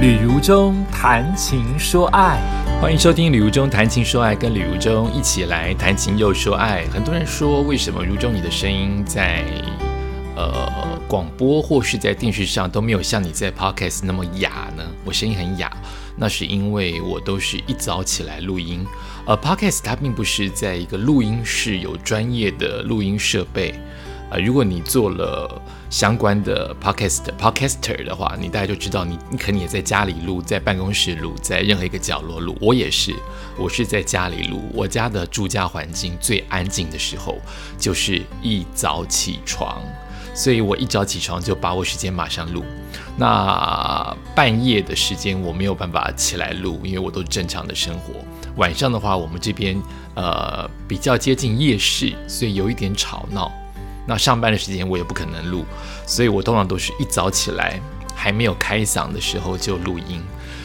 旅如中谈情说爱，欢迎收听《旅如中谈情说爱》，跟旅如中一起来谈情又说爱。很多人说，为什么如中你的声音在呃广播或是在电视上都没有像你在 Podcast 那么哑呢？我声音很哑，那是因为我都是一早起来录音，而 Podcast 它并不是在一个录音室有专业的录音设备。呃，如果你做了相关的 podcast podcaster 的话，你大概就知道，你你可能也在家里录，在办公室录，在任何一个角落录。我也是，我是在家里录。我家的住家环境最安静的时候，就是一早起床，所以我一早起床就把握时间马上录。那半夜的时间我没有办法起来录，因为我都正常的生活。晚上的话，我们这边呃比较接近夜市，所以有一点吵闹。那上班的时间我也不可能录，所以我通常都是一早起来还没有开嗓的时候就录音，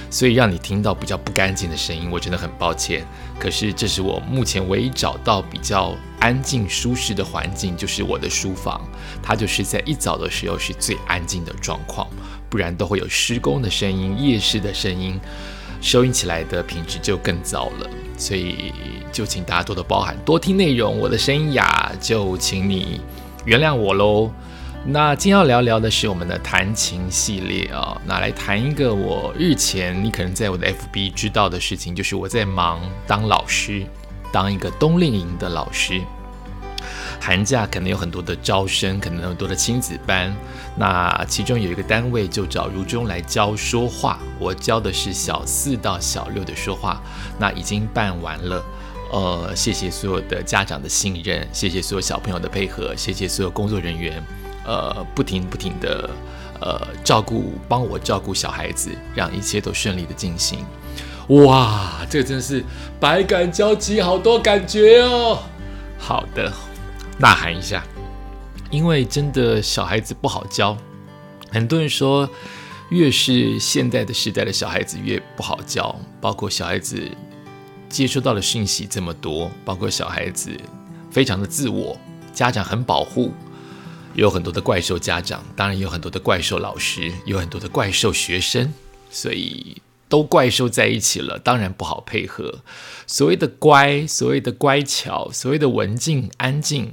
所以让你听到比较不干净的声音，我真的很抱歉。可是这是我目前唯一找到比较安静舒适的环境，就是我的书房，它就是在一早的时候是最安静的状况，不然都会有施工的声音、夜市的声音，收音起来的品质就更糟了。所以就请大家多多包涵，多听内容。我的声音哑，就请你。原谅我喽。那今天要聊聊的是我们的弹琴系列啊，那来谈一个我日前你可能在我的 FB 知道的事情，就是我在忙当老师，当一个冬令营的老师。寒假可能有很多的招生，可能有很多的亲子班。那其中有一个单位就找如中来教说话，我教的是小四到小六的说话，那已经办完了。呃，谢谢所有的家长的信任，谢谢所有小朋友的配合，谢谢所有工作人员，呃，不停不停的呃照顾，帮我照顾小孩子，让一切都顺利的进行。哇，这个真是百感交集，好多感觉哦。好的，呐喊一下，因为真的小孩子不好教，很多人说越是现代的时代的小孩子越不好教，包括小孩子。接收到的讯息这么多，包括小孩子非常的自我，家长很保护，有很多的怪兽家长，当然有很多的怪兽老师，有很多的怪兽学生，所以都怪兽在一起了，当然不好配合。所谓的乖，所谓的乖巧，所谓的文静安静，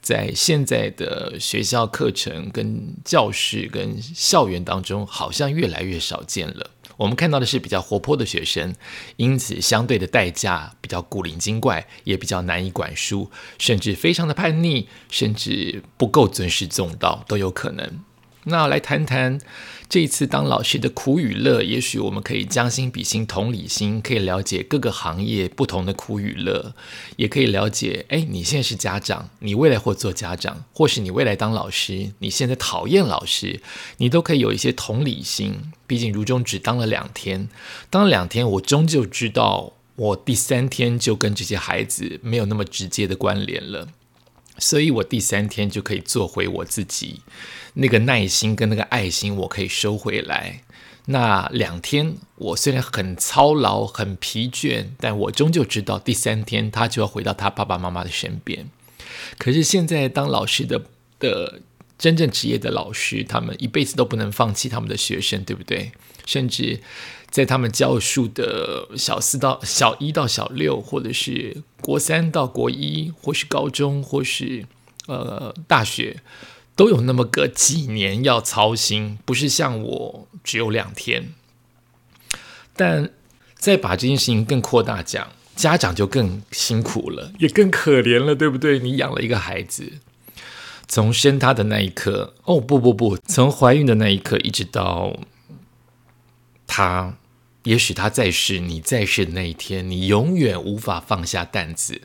在现在的学校课程、跟教室、跟校园当中，好像越来越少见了。我们看到的是比较活泼的学生，因此相对的代价比较古灵精怪，也比较难以管束，甚至非常的叛逆，甚至不够尊师重道都有可能。那来谈谈这一次当老师的苦与乐，也许我们可以将心比心、同理心，可以了解各个行业不同的苦与乐，也可以了解，哎，你现在是家长，你未来或做家长，或是你未来当老师，你现在讨厌老师，你都可以有一些同理心。毕竟如中只当了两天，当了两天，我终究知道，我第三天就跟这些孩子没有那么直接的关联了。所以我第三天就可以做回我自己，那个耐心跟那个爱心我可以收回来。那两天我虽然很操劳、很疲倦，但我终究知道第三天他就要回到他爸爸妈妈的身边。可是现在当老师的的真正职业的老师，他们一辈子都不能放弃他们的学生，对不对？甚至。在他们教书的小四到小一到小六，或者是国三到国一，或是高中，或是呃大学，都有那么个几年要操心，不是像我只有两天。但再把这件事情更扩大讲，家长就更辛苦了，也更可怜了，对不对？你养了一个孩子，从生他的那一刻，哦不不不，从怀孕的那一刻一直到。他，也许他在世，你在世的那一天，你永远无法放下担子。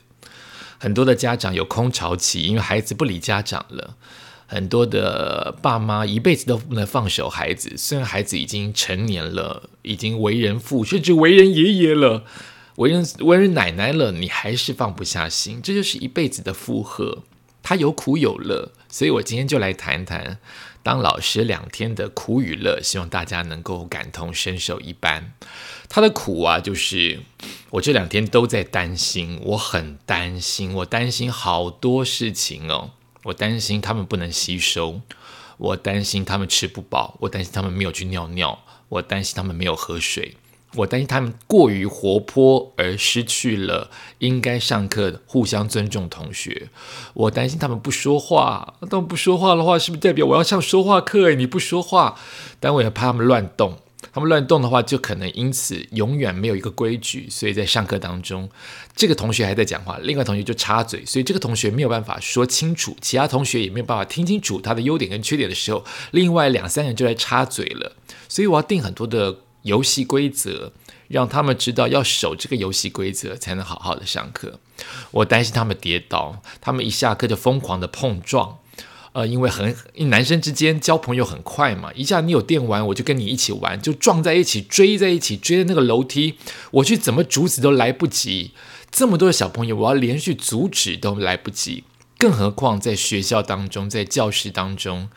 很多的家长有空巢期，因为孩子不理家长了。很多的爸妈一辈子都不能放手孩子，虽然孩子已经成年了，已经为人父，甚至为人爷爷了，为人为人奶奶了，你还是放不下心。这就是一辈子的负荷。他有苦有乐，所以我今天就来谈谈。当老师两天的苦与乐，希望大家能够感同身受一般。他的苦啊，就是我这两天都在担心，我很担心，我担心好多事情哦。我担心他们不能吸收，我担心他们吃不饱，我担心他们没有去尿尿，我担心他们没有喝水。我担心他们过于活泼而失去了应该上课互相尊重同学。我担心他们不说话，他们不说话的话，是不是代表我要上说话课？诶，你不说话，但我也怕他们乱动。他们乱动的话，就可能因此永远没有一个规矩。所以在上课当中，这个同学还在讲话，另外同学就插嘴，所以这个同学没有办法说清楚，其他同学也没有办法听清楚他的优点跟缺点的时候，另外两三人就来插嘴了。所以我要定很多的。游戏规则让他们知道要守这个游戏规则，才能好好的上课。我担心他们跌倒，他们一下课就疯狂的碰撞。呃，因为很男生之间交朋友很快嘛，一下你有电玩，我就跟你一起玩，就撞在一起，追在一起，追的那个楼梯，我去怎么阻止都来不及。这么多的小朋友，我要连续阻止都来不及，更何况在学校当中，在教室当中。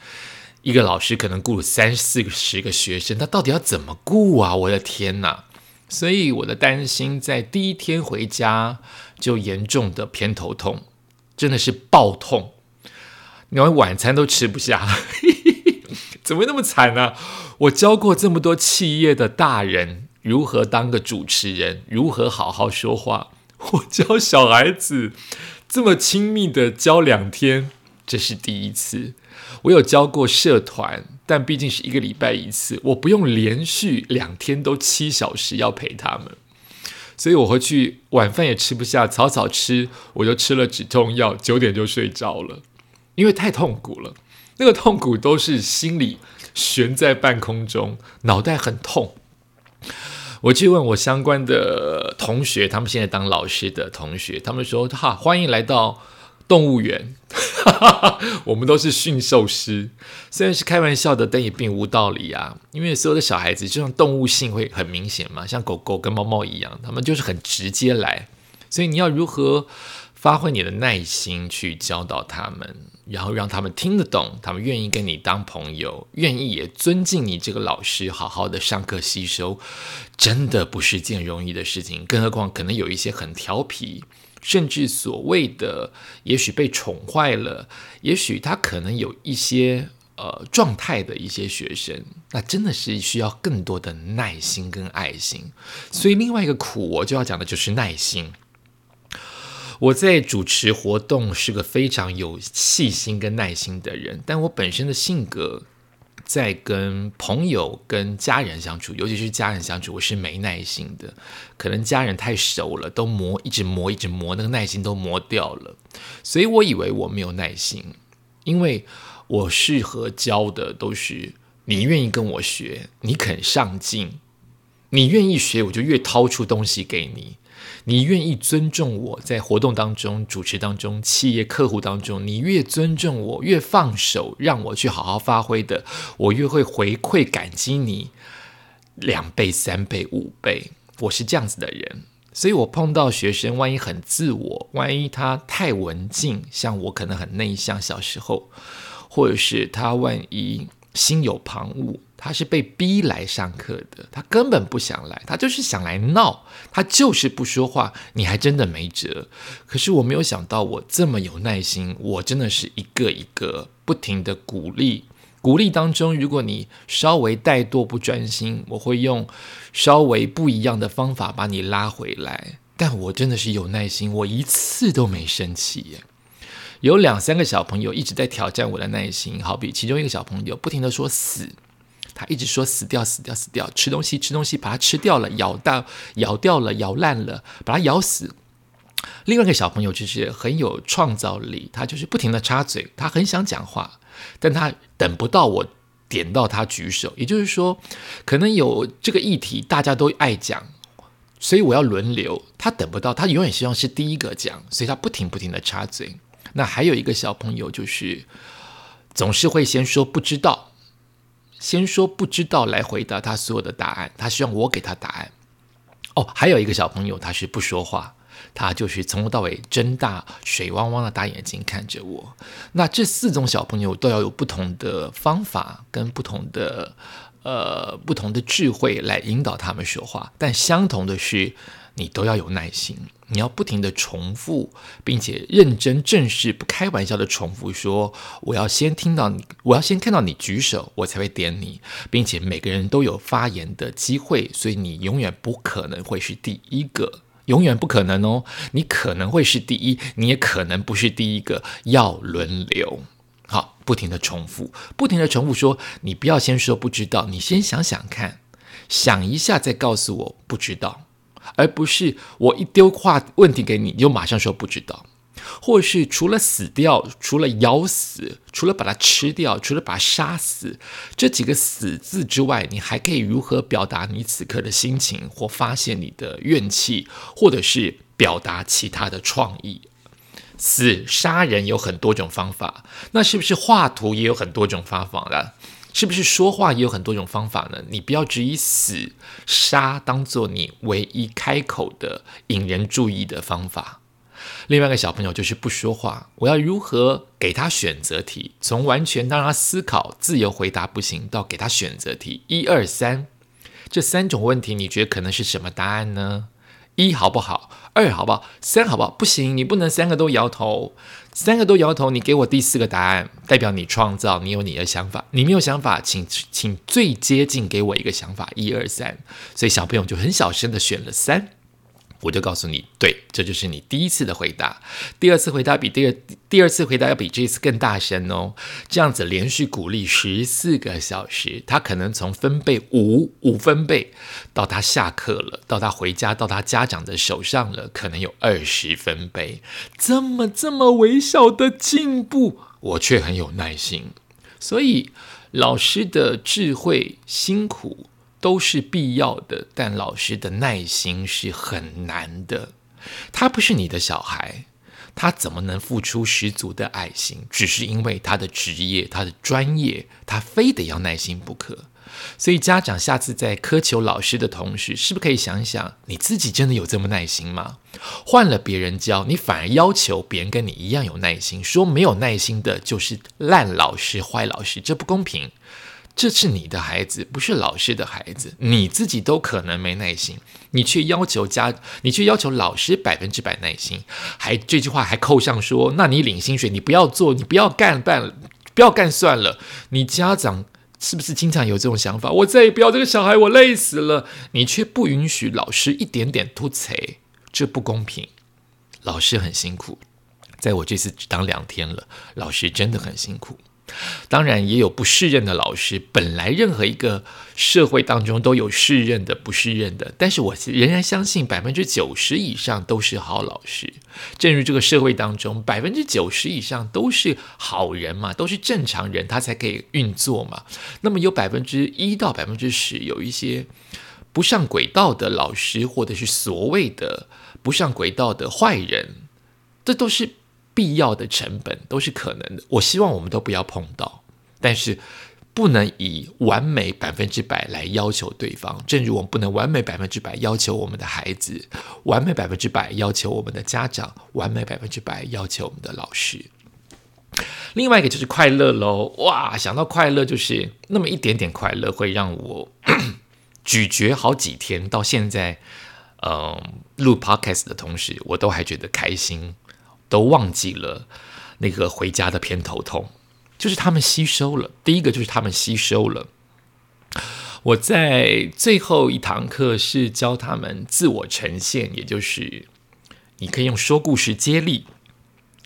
一个老师可能雇了三四十个学生，他到底要怎么雇啊？我的天哪！所以我的担心在第一天回家就严重的偏头痛，真的是爆痛，连晚餐都吃不下，怎么那么惨呢？我教过这么多企业的大人如何当个主持人，如何好好说话，我教小孩子这么亲密的教两天，这是第一次。我有教过社团，但毕竟是一个礼拜一次，我不用连续两天都七小时要陪他们，所以我回去晚饭也吃不下，草草吃，我就吃了止痛药，九点就睡着了，因为太痛苦了，那个痛苦都是心里悬在半空中，脑袋很痛。我去问我相关的同学，他们现在当老师的同学，他们说：哈，欢迎来到。动物园，我们都是驯兽师，虽然是开玩笑的，但也并无道理啊。因为所有的小孩子，就像动物性会很明显嘛，像狗狗跟猫猫一样，他们就是很直接来。所以你要如何发挥你的耐心去教导他们，然后让他们听得懂，他们愿意跟你当朋友，愿意也尊敬你这个老师，好好的上课吸收，真的不是件容易的事情。更何况可能有一些很调皮。甚至所谓的，也许被宠坏了，也许他可能有一些呃状态的一些学生，那真的是需要更多的耐心跟爱心。所以另外一个苦，我就要讲的就是耐心。我在主持活动是个非常有细心跟耐心的人，但我本身的性格。在跟朋友、跟家人相处，尤其是家人相处，我是没耐心的。可能家人太熟了，都磨，一直磨，一直磨，那个耐心都磨掉了。所以我以为我没有耐心，因为我适合教的都是你愿意跟我学，你肯上进，你愿意学，我就越掏出东西给你。你愿意尊重我在活动当中、主持当中、企业客户当中，你越尊重我，越放手让我去好好发挥的，我越会回馈感激你两倍、三倍、五倍。我是这样子的人，所以我碰到学生，万一很自我，万一他太文静，像我可能很内向，小时候，或者是他万一心有旁骛。他是被逼来上课的，他根本不想来，他就是想来闹，他就是不说话，你还真的没辙。可是我没有想到，我这么有耐心，我真的是一个一个不停的鼓励，鼓励当中，如果你稍微怠惰不专心，我会用稍微不一样的方法把你拉回来。但我真的是有耐心，我一次都没生气耶。有两三个小朋友一直在挑战我的耐心，好比其中一个小朋友不停的说死。他一直说死掉死掉死掉，吃东西吃东西把它吃掉了，咬到咬掉了，咬烂了，把它咬死。另外一个小朋友就是很有创造力，他就是不停的插嘴，他很想讲话，但他等不到我点到他举手，也就是说，可能有这个议题大家都爱讲，所以我要轮流。他等不到，他永远希望是第一个讲，所以他不停不停的插嘴。那还有一个小朋友就是总是会先说不知道。先说不知道来回答他所有的答案，他希望我给他答案。哦，还有一个小朋友他是不说话，他就是从头到尾睁大水汪汪的大眼睛看着我。那这四种小朋友都要有不同的方法跟不同的呃不同的智慧来引导他们说话，但相同的是，你都要有耐心。你要不停的重复，并且认真正式、不开玩笑的重复说：“我要先听到你，我要先看到你举手，我才会点你，并且每个人都有发言的机会，所以你永远不可能会是第一个，永远不可能哦。你可能会是第一，你也可能不是第一个，要轮流。好，不停的重复，不停的重复说：你不要先说不知道，你先想想看，想一下再告诉我不知道。”而不是我一丢话问题给你，你就马上说不知道，或是除了死掉，除了咬死，除了把它吃掉，除了把它杀死这几个死字之外，你还可以如何表达你此刻的心情，或发现你的怨气，或者是表达其他的创意？死杀人有很多种方法，那是不是画图也有很多种方法呢？是不是说话也有很多种方法呢？你不要只以死杀当做你唯一开口的引人注意的方法。另外一个小朋友就是不说话，我要如何给他选择题？从完全让他思考、自由回答不行，到给他选择题，一二三，这三种问题，你觉得可能是什么答案呢？一好不好？二好不好？三好不好？不行，你不能三个都摇头。三个都摇头，你给我第四个答案，代表你创造，你有你的想法。你没有想法，请请最接近给我一个想法，一二三。所以小朋友就很小声的选了三。我就告诉你，对，这就是你第一次的回答。第二次回答比第二第二次回答要比这次更大声哦。这样子连续鼓励十四个小时，他可能从分贝五五分贝，到他下课了，到他回家，到他家长的手上了，可能有二十分贝。这么这么微小的进步，我却很有耐心。所以老师的智慧辛苦。都是必要的，但老师的耐心是很难的。他不是你的小孩，他怎么能付出十足的爱心？只是因为他的职业、他的专业，他非得要耐心不可。所以家长下次在苛求老师的同时，是不是可以想想，你自己真的有这么耐心吗？换了别人教，你反而要求别人跟你一样有耐心，说没有耐心的就是烂老师、坏老师，这不公平。这是你的孩子，不是老师的孩子。你自己都可能没耐心，你却要求家，你却要求老师百分之百耐心，还这句话还扣上说，那你领薪水，你不要做，你不要干办，不要干算了。你家长是不是经常有这种想法？我再也不要这个小孩，我累死了。你却不允许老师一点点突锤，这不公平。老师很辛苦，在我这次只当两天了，老师真的很辛苦。当然也有不适任的老师，本来任何一个社会当中都有适任的、不适任的，但是我仍然相信百分之九十以上都是好老师。正如这个社会当中百分之九十以上都是好人嘛，都是正常人，他才可以运作嘛。那么有百分之一到百分之十有一些不上轨道的老师，或者是所谓的不上轨道的坏人，这都是。必要的成本都是可能的，我希望我们都不要碰到，但是不能以完美百分之百来要求对方。正如我们不能完美百分之百要求我们的孩子，完美百分之百要求我们的家长，完美百分之百要求我们的老师。另外一个就是快乐喽，哇，想到快乐就是那么一点点快乐，会让我 咀嚼好几天。到现在，嗯，录 podcast 的同时，我都还觉得开心。都忘记了那个回家的偏头痛，就是他们吸收了。第一个就是他们吸收了。我在最后一堂课是教他们自我呈现，也就是你可以用说故事接力，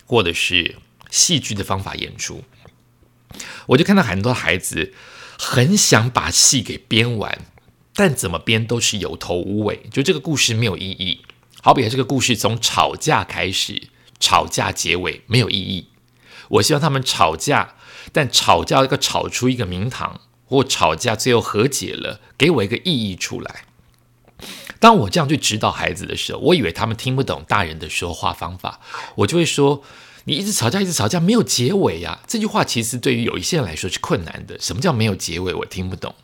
或者是戏剧的方法演出。我就看到很多孩子很想把戏给编完，但怎么编都是有头无尾，就这个故事没有意义。好比这个故事从吵架开始。吵架结尾没有意义。我希望他们吵架，但吵架一个吵出一个名堂，或吵架最后和解了，给我一个意义出来。当我这样去指导孩子的时候，我以为他们听不懂大人的说话方法，我就会说：“你一直吵架，一直吵架，没有结尾呀。”这句话其实对于有一些人来说是困难的。什么叫没有结尾？我听不懂。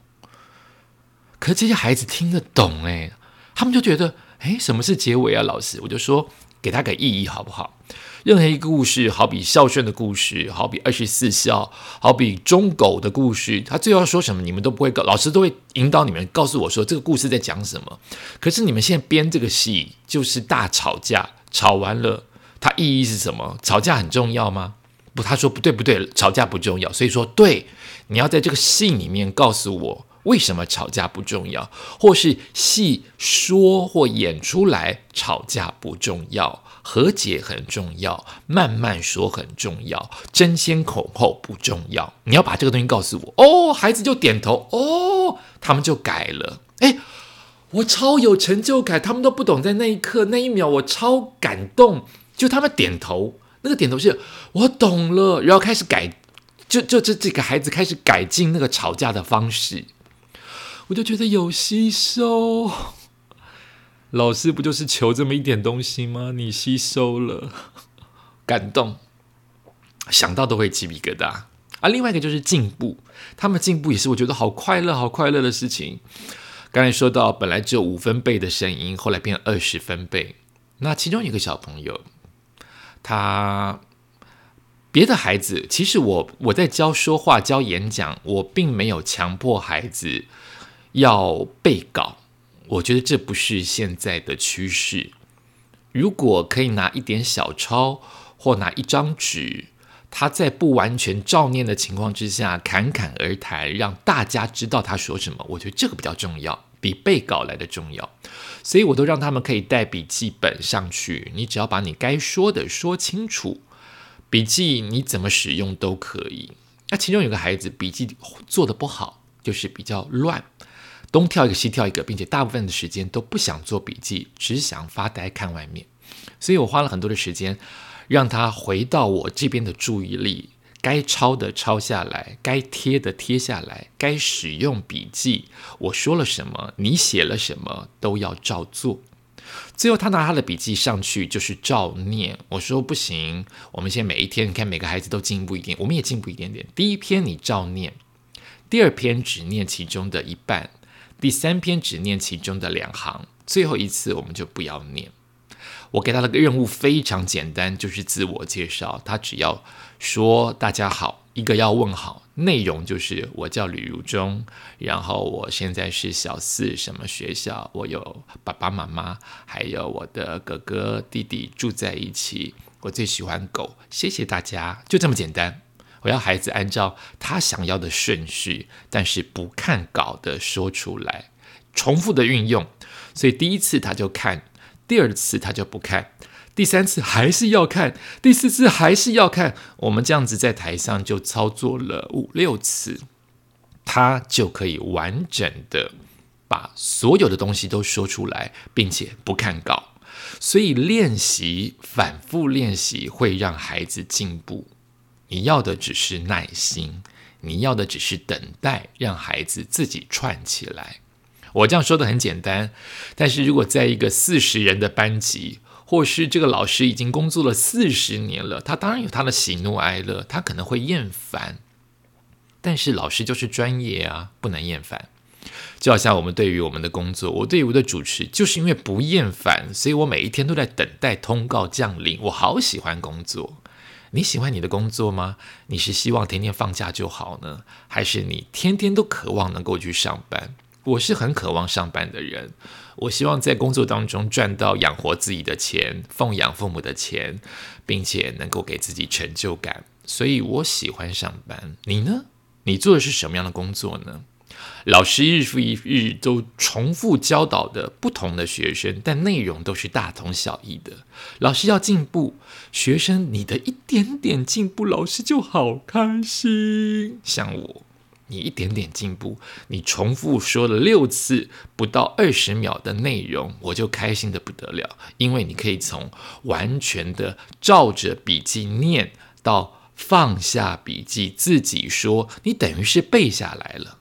可这些孩子听得懂，诶，他们就觉得。诶，什么是结尾啊，老师？我就说给他个意义好不好？任何一个故事，好比孝顺的故事，好比二十四孝，好比忠狗的故事，他最后要说什么，你们都不会告，老师都会引导你们告诉我说这个故事在讲什么。可是你们现在编这个戏就是大吵架，吵完了，它意义是什么？吵架很重要吗？不，他说不对不对，吵架不重要。所以说，对，你要在这个戏里面告诉我。为什么吵架不重要，或是戏说或演出来吵架不重要，和解很重要，慢慢说很重要，争先恐后不重要。你要把这个东西告诉我哦，孩子就点头哦，他们就改了。哎，我超有成就感，他们都不懂，在那一刻那一秒，我超感动，就他们点头，那个点头是我懂了，然后开始改，就就这这个孩子开始改进那个吵架的方式。我就觉得有吸收，老师不就是求这么一点东西吗？你吸收了，感动，想到都会鸡皮疙瘩。啊，另外一个就是进步，他们进步也是我觉得好快乐、好快乐的事情。刚才说到，本来只有五分贝的声音，后来变二十分贝。那其中一个小朋友，他别的孩子，其实我我在教说话、教演讲，我并没有强迫孩子。要背稿，我觉得这不是现在的趋势。如果可以拿一点小抄或拿一张纸，他在不完全照念的情况之下侃侃而谈，让大家知道他说什么，我觉得这个比较重要，比背稿来的重要。所以我都让他们可以带笔记本上去，你只要把你该说的说清楚，笔记你怎么使用都可以。那其中有个孩子笔记做的不好，就是比较乱。东跳一个西跳一个，并且大部分的时间都不想做笔记，只想发呆看外面。所以我花了很多的时间，让他回到我这边的注意力，该抄的抄下来，该贴的贴下来，该使用笔记，我说了什么，你写了什么，都要照做。最后他拿他的笔记上去，就是照念。我说不行，我们现在每一天，你看每个孩子都进步一点，我们也进步一点点。第一篇你照念，第二篇只念其中的一半。第三篇只念其中的两行，最后一次我们就不要念。我给他的任务非常简单，就是自我介绍。他只要说“大家好”，一个要问好，内容就是我叫吕如中，然后我现在是小四什么学校，我有爸爸妈妈，还有我的哥哥弟弟住在一起。我最喜欢狗，谢谢大家，就这么简单。我要孩子按照他想要的顺序，但是不看稿的说出来，重复的运用。所以第一次他就看，第二次他就不看，第三次还是要看，第四次还是要看。我们这样子在台上就操作了五六次，他就可以完整的把所有的东西都说出来，并且不看稿。所以练习，反复练习会让孩子进步。你要的只是耐心，你要的只是等待，让孩子自己串起来。我这样说的很简单，但是如果在一个四十人的班级，或是这个老师已经工作了四十年了，他当然有他的喜怒哀乐，他可能会厌烦。但是老师就是专业啊，不能厌烦。就好像我们对于我们的工作，我对于我的主持，就是因为不厌烦，所以我每一天都在等待通告降临。我好喜欢工作。你喜欢你的工作吗？你是希望天天放假就好呢，还是你天天都渴望能够去上班？我是很渴望上班的人，我希望在工作当中赚到养活自己的钱，奉养父母的钱，并且能够给自己成就感，所以我喜欢上班。你呢？你做的是什么样的工作呢？老师日复一日都重复教导的不同的学生，但内容都是大同小异的。老师要进步，学生你的一点点进步，老师就好开心。像我，你一点点进步，你重复说了六次不到二十秒的内容，我就开心的不得了，因为你可以从完全的照着笔记念到放下笔记自己说，你等于是背下来了。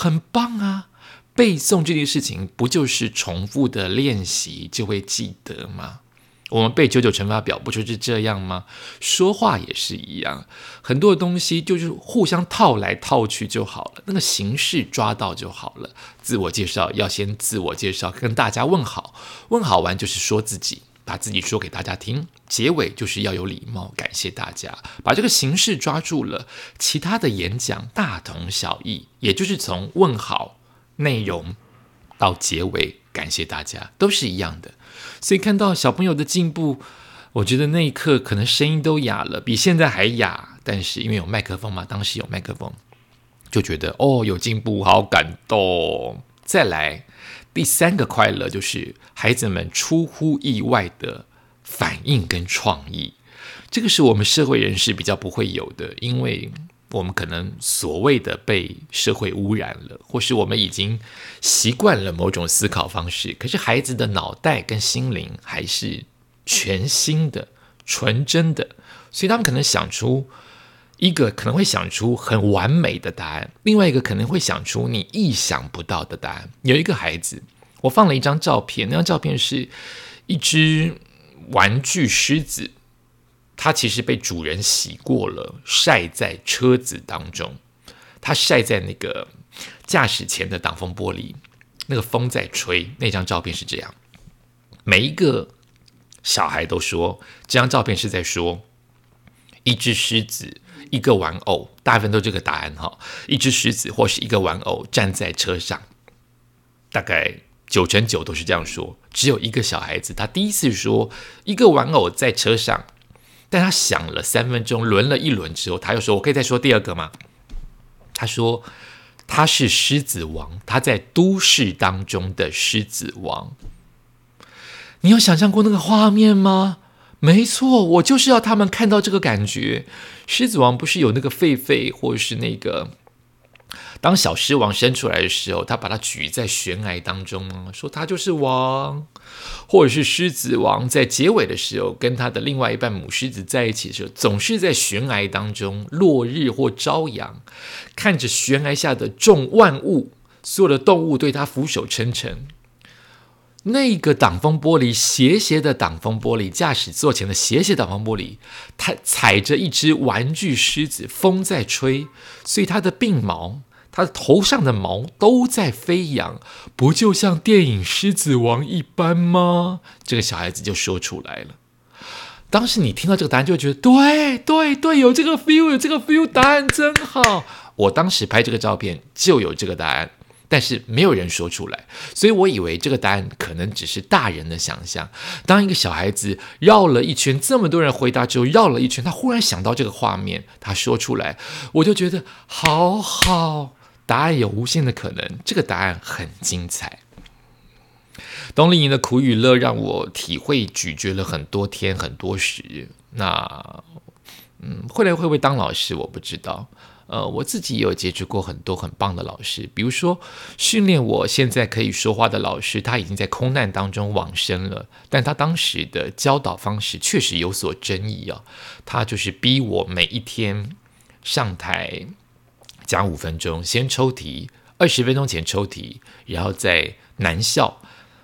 很棒啊！背诵这件事情不就是重复的练习就会记得吗？我们背九九乘法表不就是这样吗？说话也是一样，很多东西就是互相套来套去就好了，那个形式抓到就好了。自我介绍要先自我介绍，跟大家问好，问好完就是说自己，把自己说给大家听。结尾就是要有礼貌，感谢大家，把这个形式抓住了，其他的演讲大同小异，也就是从问好内容到结尾，感谢大家都是一样的。所以看到小朋友的进步，我觉得那一刻可能声音都哑了，比现在还哑。但是因为有麦克风嘛，当时有麦克风，就觉得哦有进步，好感动。再来第三个快乐就是孩子们出乎意外的反应跟创意，这个是我们社会人士比较不会有的，因为。我们可能所谓的被社会污染了，或是我们已经习惯了某种思考方式，可是孩子的脑袋跟心灵还是全新的、纯真的，所以他们可能想出一个可能会想出很完美的答案，另外一个可能会想出你意想不到的答案。有一个孩子，我放了一张照片，那张照片是一只玩具狮子。它其实被主人洗过了，晒在车子当中。它晒在那个驾驶前的挡风玻璃，那个风在吹。那张照片是这样。每一个小孩都说，这张照片是在说一只狮子，一个玩偶。大部分都这个答案哈，一只狮子或是一个玩偶站在车上。大概九成九都是这样说。只有一个小孩子，他第一次说一个玩偶在车上。但他想了三分钟，轮了一轮之后，他又说：“我可以再说第二个吗？”他说：“他是狮子王，他在都市当中的狮子王。你有想象过那个画面吗？没错，我就是要他们看到这个感觉。狮子王不是有那个狒狒，或是那个……”当小狮王生出来的时候，他把它举在悬崖当中说他就是王，或者是狮子王在结尾的时候跟他的另外一半母狮子在一起的时候，总是在悬崖当中落日或朝阳，看着悬崖下的众万物，所有的动物对他俯首称臣。那个挡风玻璃斜斜的挡风玻璃，驾驶座前的斜斜挡风玻璃，它踩着一只玩具狮子，风在吹，所以它的鬓毛。他头上的毛都在飞扬，不就像电影《狮子王》一般吗？这个小孩子就说出来了。当时你听到这个答案，就会觉得对对对，有这个 feel，有这个 feel，答案真好。我当时拍这个照片就有这个答案，但是没有人说出来，所以我以为这个答案可能只是大人的想象。当一个小孩子绕了一圈，这么多人回答之后，绕了一圈，他忽然想到这个画面，他说出来，我就觉得好好。答案有无限的可能，这个答案很精彩。冬令营的苦与乐让我体会咀嚼了很多天很多时。那，嗯，后来会不会当老师，我不知道。呃，我自己也有接触过很多很棒的老师，比如说训练我现在可以说话的老师，他已经在空难当中往生了，但他当时的教导方式确实有所争议啊。他就是逼我每一天上台。讲五分钟，先抽题，二十分钟前抽题，然后在南校，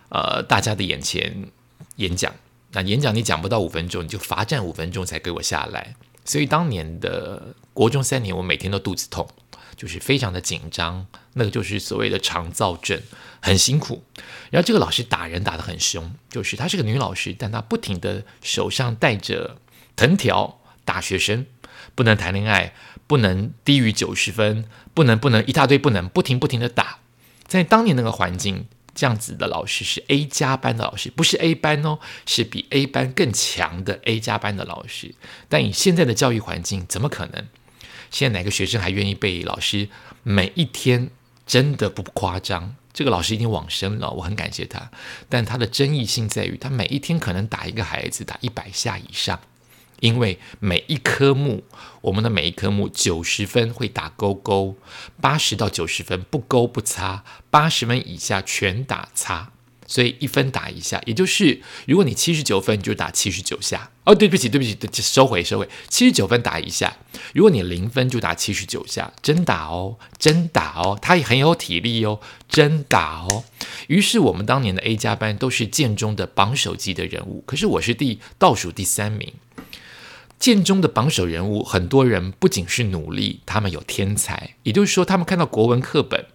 呃，大家的眼前演讲。那演讲你讲不到五分钟，你就罚站五分钟才给我下来。所以当年的国中三年，我每天都肚子痛，就是非常的紧张，那个就是所谓的肠燥症，很辛苦。然后这个老师打人打得很凶，就是她是个女老师，但她不停的手上带着藤条打学生，不能谈恋爱。不能低于九十分，不能不能一大堆不能，不停不停的打。在当年那个环境，这样子的老师是 A 加班的老师，不是 A 班哦，是比 A 班更强的 A 加班的老师。但以现在的教育环境，怎么可能？现在哪个学生还愿意被老师每一天？真的不夸张，这个老师已经往生了，我很感谢他。但他的争议性在于，他每一天可能打一个孩子打一百下以上。因为每一科目，我们的每一科目九十分会打勾勾，八十到九十分不勾不擦，八十分以下全打擦。所以一分打一下，也就是如果你七十九分，你就打七十九下。哦，对不起，对不起，收回，收回。七十九分打一下，如果你零分，就打七十九下，真打哦，真打哦，他也很有体力哦，真打哦。于是我们当年的 A 加班都是剑中的榜首级的人物，可是我是第倒数第三名。剑中的榜首人物，很多人不仅是努力，他们有天才，也就是说，他们看到国文课本，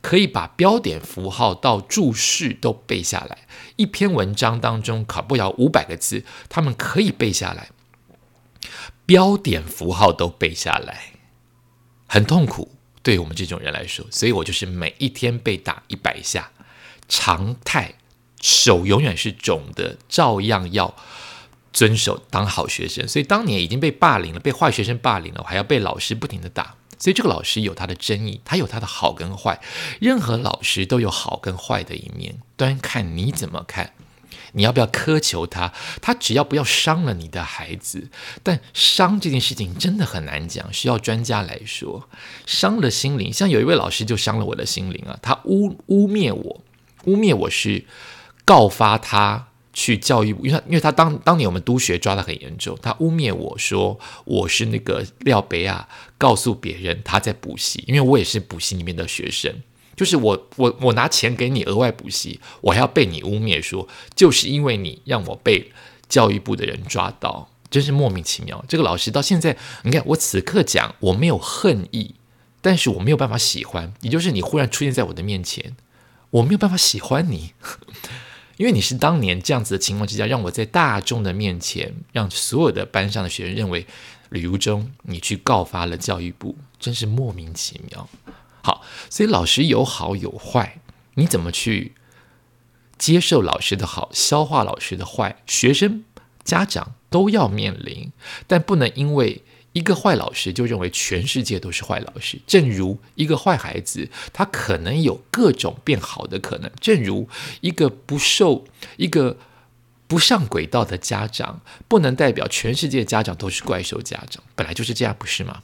可以把标点符号到注释都背下来。一篇文章当中考不了五百个字，他们可以背下来，标点符号都背下来，很痛苦，对我们这种人来说。所以我就是每一天被打一百下，常态，手永远是肿的，照样要。遵守当好学生，所以当年已经被霸凌了，被坏学生霸凌了，我还要被老师不停的打。所以这个老师有他的争议，他有他的好跟坏。任何老师都有好跟坏的一面，端看你怎么看。你要不要苛求他？他只要不要伤了你的孩子。但伤这件事情真的很难讲，需要专家来说。伤了心灵，像有一位老师就伤了我的心灵啊，他污污蔑我，污蔑我是告发他。去教育部，因为他因为他当当年我们督学抓的很严重，他污蔑我说我是那个廖北亚，告诉别人他在补习，因为我也是补习里面的学生，就是我我我拿钱给你额外补习，我还要被你污蔑说，就是因为你让我被教育部的人抓到，真是莫名其妙。这个老师到现在，你看我此刻讲我没有恨意，但是我没有办法喜欢，也就是你忽然出现在我的面前，我没有办法喜欢你。因为你是当年这样子的情况之下，让我在大众的面前，让所有的班上的学生认为旅游中你去告发了教育部，真是莫名其妙。好，所以老师有好有坏，你怎么去接受老师的好，消化老师的坏？学生、家长都要面临，但不能因为。一个坏老师就认为全世界都是坏老师，正如一个坏孩子，他可能有各种变好的可能。正如一个不受一个不上轨道的家长，不能代表全世界家长都是怪兽家长，本来就是这样，不是吗？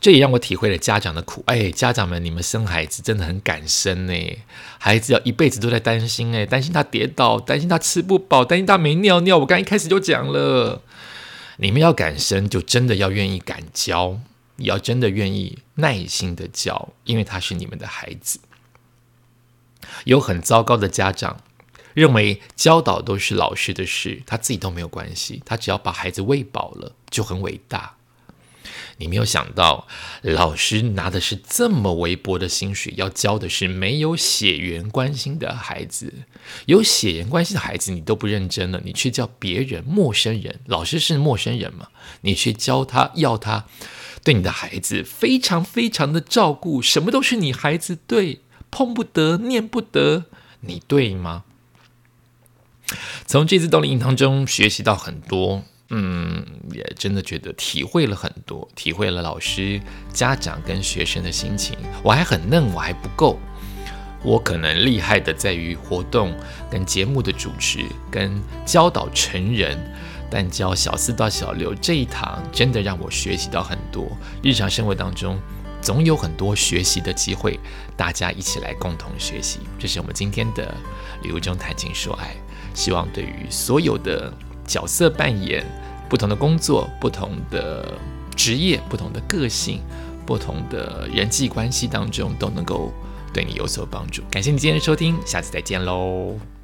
这也让我体会了家长的苦。哎，家长们，你们生孩子真的很敢生呢，孩子要一辈子都在担心，哎，担心他跌倒，担心他吃不饱，担心他没尿尿。我刚一开始就讲了。你们要敢生，就真的要愿意敢教，也要真的愿意耐心的教，因为他是你们的孩子。有很糟糕的家长认为教导都是老师的事，他自己都没有关系，他只要把孩子喂饱了就很伟大。你没有想到，老师拿的是这么微薄的薪水，要教的是没有血缘关系的孩子。有血缘关系的孩子，你都不认真了，你去教别人陌生人，老师是陌生人嘛？你去教他，要他对你的孩子非常非常的照顾，什么都是你孩子对，碰不得，念不得，你对吗？从这次动力营当中学习到很多。嗯，也真的觉得体会了很多，体会了老师、家长跟学生的心情。我还很嫩，我还不够，我可能厉害的在于活动跟节目的主持跟教导成人，但教小四到小六这一堂，真的让我学习到很多。日常生活当中，总有很多学习的机会，大家一起来共同学习。这是我们今天的礼物中谈情说爱，希望对于所有的。角色扮演，不同的工作，不同的职业，不同的个性，不同的人际关系当中，都能够对你有所帮助。感谢你今天的收听，下次再见喽。